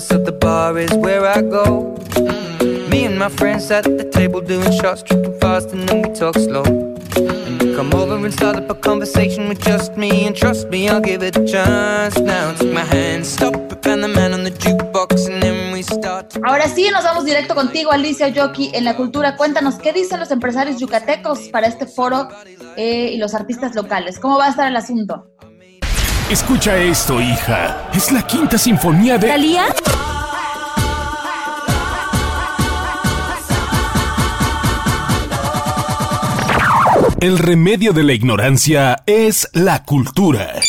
so the bar is where I go. Me and my friends at the table doing shots, tripping fast, and then we talk slow. And you come over and start up a conversation with just me, and trust me, I'll give it a chance. Now take my hand, stop it, and the man on the jukebox, and then we start. Ahora sí, nos vamos directo contigo, Alicia Yoki, en la cultura. Cuéntanos, ¿qué dicen los empresarios yucatecos para este foro eh, y los artistas locales? ¿Cómo va a estar el asunto? Escucha esto, hija. Es la quinta sinfonía de... ¿Talía? El remedio de la ignorancia es la cultura.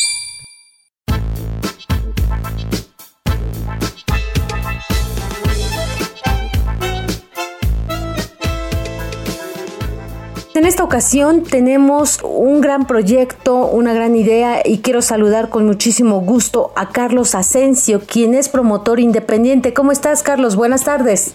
Esta ocasión tenemos un gran proyecto, una gran idea y quiero saludar con muchísimo gusto a Carlos Asensio, quien es promotor independiente. ¿Cómo estás, Carlos? Buenas tardes.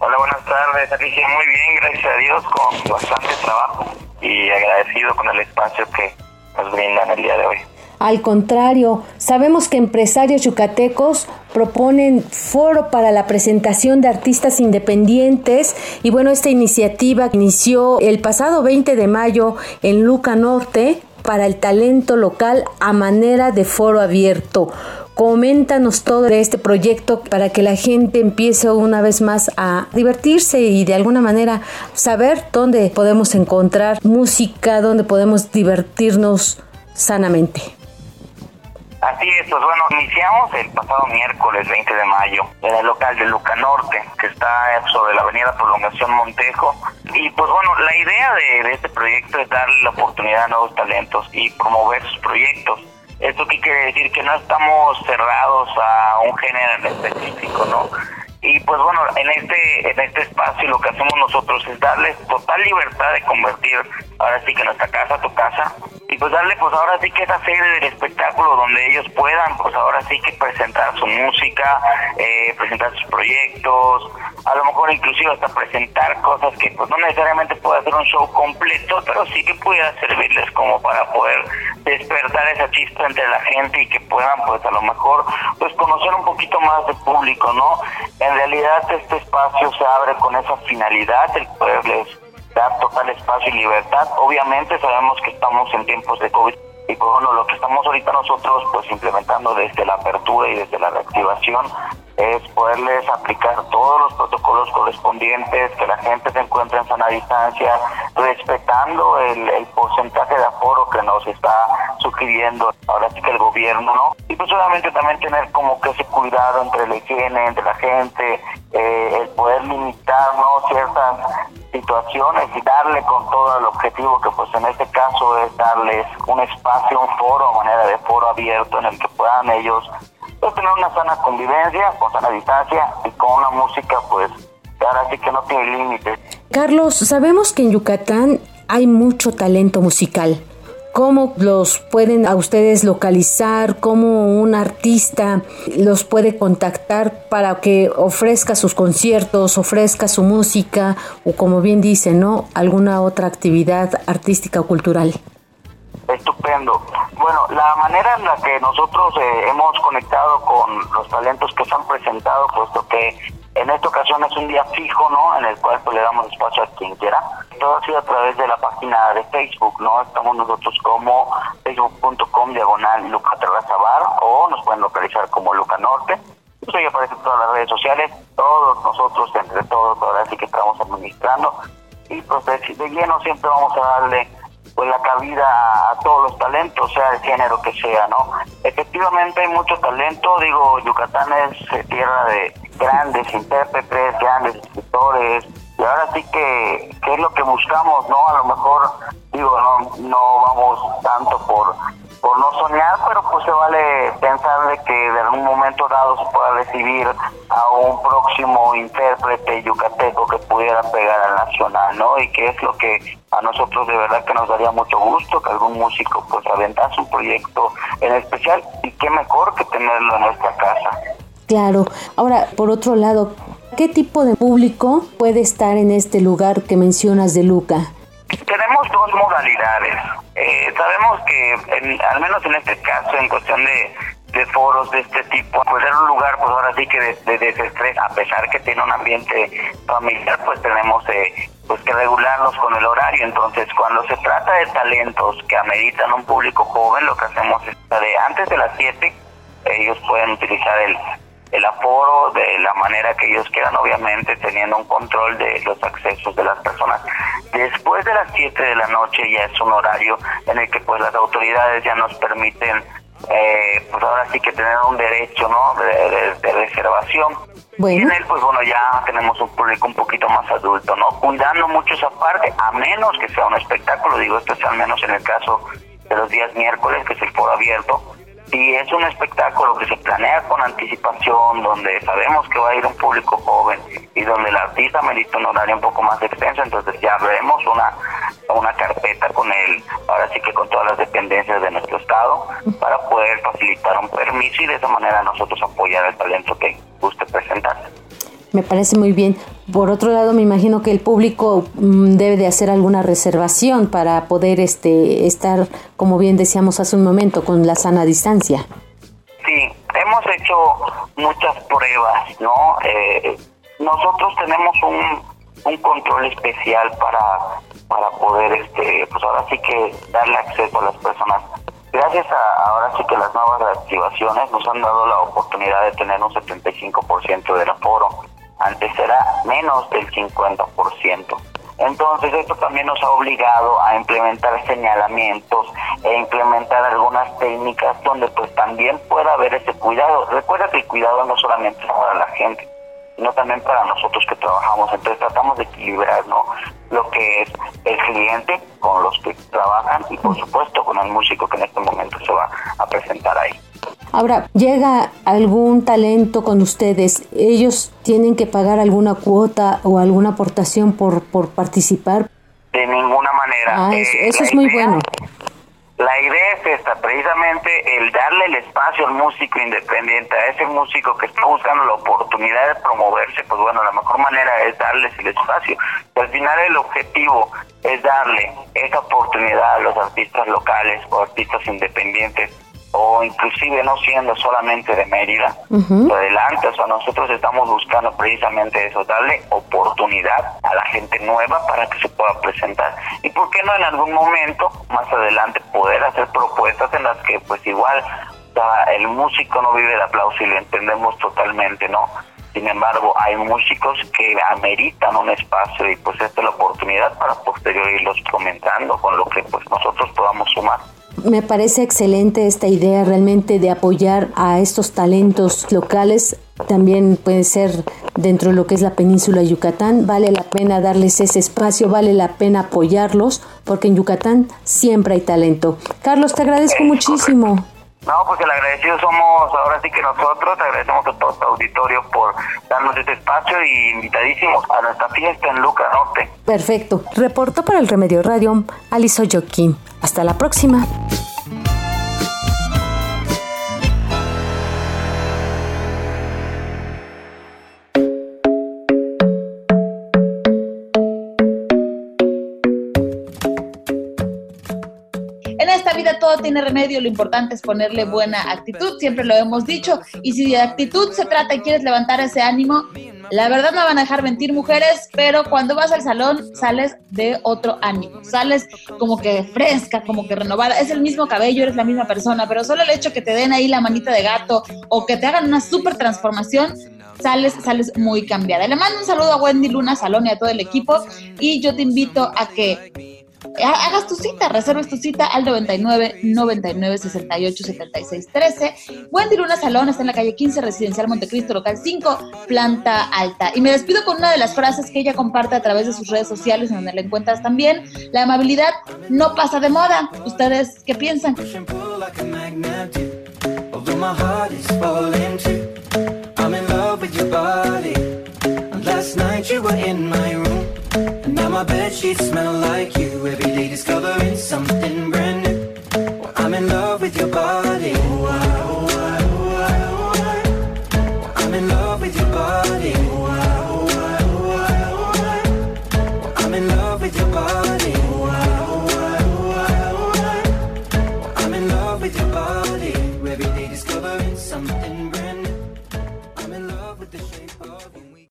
Hola, buenas tardes, Alicia. Muy bien, gracias a Dios, con bastante trabajo y agradecido con el espacio que nos brindan el día de hoy. Al contrario, sabemos que empresarios yucatecos proponen foro para la presentación de artistas independientes y bueno, esta iniciativa inició el pasado 20 de mayo en Luca Norte para el talento local a manera de foro abierto. Coméntanos todo de este proyecto para que la gente empiece una vez más a divertirse y de alguna manera saber dónde podemos encontrar música, dónde podemos divertirnos sanamente. Así es, pues bueno, iniciamos el pasado miércoles 20 de mayo en el local de Luca Norte, que está sobre la avenida Prolongación Montejo. Y pues bueno, la idea de, este proyecto es darle la oportunidad a nuevos talentos y promover sus proyectos. ¿Esto qué quiere decir? Que no estamos cerrados a un género en específico, ¿no? Y pues bueno, en este, en este espacio lo que hacemos nosotros es darles total libertad de convertir ahora sí que nuestra casa tu casa y pues darle pues ahora sí que esa serie del espectáculo donde ellos puedan pues ahora sí que presentar su música, eh, presentar sus proyectos, a lo mejor inclusive hasta presentar cosas que pues no necesariamente puede hacer un show completo, pero sí que pueda servirles como para poder despertar esa chispa entre la gente y que puedan pues a lo mejor pues conocer un poquito más de público, ¿no? En realidad este espacio se abre con esa finalidad, el poderles dar total espacio y libertad. Obviamente sabemos que estamos en tiempos de COVID y bueno, lo que estamos ahorita nosotros pues implementando desde la apertura y desde la reactivación es poderles aplicar todos los protocolos correspondientes, que la gente se encuentre en sana distancia, respetando el, el porcentaje de aforo que nos está sugiriendo ahora sí que el gobierno, ¿no? Y pues obviamente también tener como que ese cuidado entre la higiene, entre la gente, eh, el poder limitar, ¿no? Ciertas situaciones y darle con todo el objetivo que pues en este caso es darles un espacio, un foro, manera de foro abierto en el que puedan ellos pues, tener una sana convivencia, con sana distancia y con una música pues ahora sí que no tiene límites. Carlos, sabemos que en Yucatán hay mucho talento musical. ¿Cómo los pueden a ustedes localizar? ¿Cómo un artista los puede contactar para que ofrezca sus conciertos, ofrezca su música o como bien dice, ¿no? Alguna otra actividad artística o cultural? Estupendo. Bueno, la manera en la que nosotros eh, hemos conectado con los talentos que se han presentado, puesto que en esta ocasión es un día fijo, ¿no? En el cual pues, le damos espacio a quien quiera. Todo ha sido a través de la página de Facebook, ¿no? Estamos nosotros como facebook.com diagonal Luca Terraza Bar o nos pueden localizar como Luca Norte. Eso ya aparece en todas las redes sociales. Todos nosotros, entre todos, ahora sí que estamos administrando. Y pues de, de lleno siempre vamos a darle pues la cabida a, todos los talentos, sea el género que sea, ¿no? Efectivamente hay mucho talento, digo, Yucatán es eh, tierra de grandes intérpretes, grandes escritores, y ahora sí que, que es lo que buscamos, ¿no? A lo mejor, digo, no, no vamos tanto por por no soñar, pero pues se vale pensar de que de algún momento dado se pueda recibir a un próximo intérprete yucateco que pudiera pegar al nacional, ¿no? Y que es lo que a nosotros de verdad que nos daría mucho gusto que algún músico pues aventase un proyecto en especial y qué mejor que tenerlo en nuestra casa. Claro. Ahora, por otro lado, ¿qué tipo de público puede estar en este lugar que mencionas de Luca? Tenemos dos modalidades. Eh, sabemos que, al menos en este caso, en cuestión de, de foros de este tipo, pues era un lugar, pues ahora sí que de, desestrés, a pesar que tiene un ambiente familiar, pues tenemos eh, pues que regularlos con el horario. Entonces, cuando se trata de talentos que ameritan un público joven, lo que hacemos es de antes de las 7, ellos pueden utilizar el, el aforo de la manera que ellos quieran, obviamente teniendo un control de los accesos de las personas. Después de las 7 de la noche ya es un horario en el que pues las autoridades ya nos permiten eh, pues ahora sí que tener un derecho ¿no? de, reservación. Y en él, pues bueno, ya tenemos un público un poquito más adulto, ¿no? Cuidando mucho esa parte, a menos que sea un espectáculo, digo, esto es al menos en el caso de los días miércoles, que es el foro abierto, y es un espectáculo que se planea con anticipación, donde sabemos que va a ir un público joven y donde el artista merita un horario un poco más extenso, entonces ya vemos una, una carpeta con él, ahora sí que con todas las dependencias de nuestro estado, para poder facilitar un permiso y de esa manera nosotros apoyar el talento que guste presentarse. Me parece muy bien. Por otro lado, me imagino que el público mm, debe de hacer alguna reservación para poder este estar, como bien decíamos hace un momento, con la sana distancia. Sí, hemos hecho muchas pruebas, ¿no? Eh, nosotros tenemos un, un control especial para, para poder, este, pues ahora sí que darle acceso a las personas Gracias a ahora sí que las nuevas reactivaciones nos han dado la oportunidad de tener un 75% del aforo antes era menos del 50%. Entonces esto también nos ha obligado a implementar señalamientos e implementar algunas técnicas donde pues también pueda haber ese cuidado. Recuerda que el cuidado no solamente es para la gente, sino también para nosotros que trabajamos. Entonces tratamos de equilibrar ¿no? lo que es el cliente con los que trabajan y por supuesto con el músico que en este momento se va a presentar ahí. Ahora, llega algún talento con ustedes, ellos tienen que pagar alguna cuota o alguna aportación por, por participar. De ninguna manera. Ah, eso, eh, es muy bueno. La idea es esta, precisamente el darle el espacio al músico independiente, a ese músico que está buscando la oportunidad de promoverse, pues bueno, la mejor manera es darles el espacio. al final el objetivo es darle esa oportunidad a los artistas locales o artistas independientes o inclusive no siendo solamente de Mérida, adelante, o sea, nosotros estamos buscando precisamente eso, darle oportunidad a la gente nueva para que se pueda presentar. Y por qué no en algún momento, más adelante, poder hacer propuestas en las que pues igual el músico no vive de aplauso y lo entendemos totalmente, ¿no? Sin embargo, hay músicos que ameritan un espacio y pues esta es la oportunidad para posterior irlos comentando con lo que pues nosotros podamos sumar. Me parece excelente esta idea realmente de apoyar a estos talentos locales. También puede ser dentro de lo que es la península de Yucatán. Vale la pena darles ese espacio, vale la pena apoyarlos, porque en Yucatán siempre hay talento. Carlos, te agradezco muchísimo. No, pues el agradecido somos ahora sí que nosotros, agradecemos a todo este auditorio por darnos este espacio y invitadísimos a nuestra fiesta en Luca Norte. Perfecto. Reporto para el Remedio Radio, Aliso Joaquín. Hasta la próxima. Tiene remedio, lo importante es ponerle buena actitud, siempre lo hemos dicho, y si de actitud se trata y quieres levantar ese ánimo, la verdad no van a dejar mentir mujeres, pero cuando vas al salón sales de otro ánimo, sales como que fresca, como que renovada, es el mismo cabello, eres la misma persona, pero solo el hecho que te den ahí la manita de gato o que te hagan una súper transformación, sales, sales muy cambiada. Le mando un saludo a Wendy Luna Salón y a todo el equipo y yo te invito a que hagas tu cita, reserves tu cita al 99 99 68 76 13. Wendy Luna Salón está en la calle 15, Residencial Montecristo, local 5, planta alta. Y me despido con una de las frases que ella comparte a través de sus redes sociales, en donde la encuentras también. La amabilidad no pasa de moda. ¿Ustedes qué piensan? Last night you were in my room. Now my bed sheets smell like you. Every day discovering something brand new. Well, I'm in love with your body.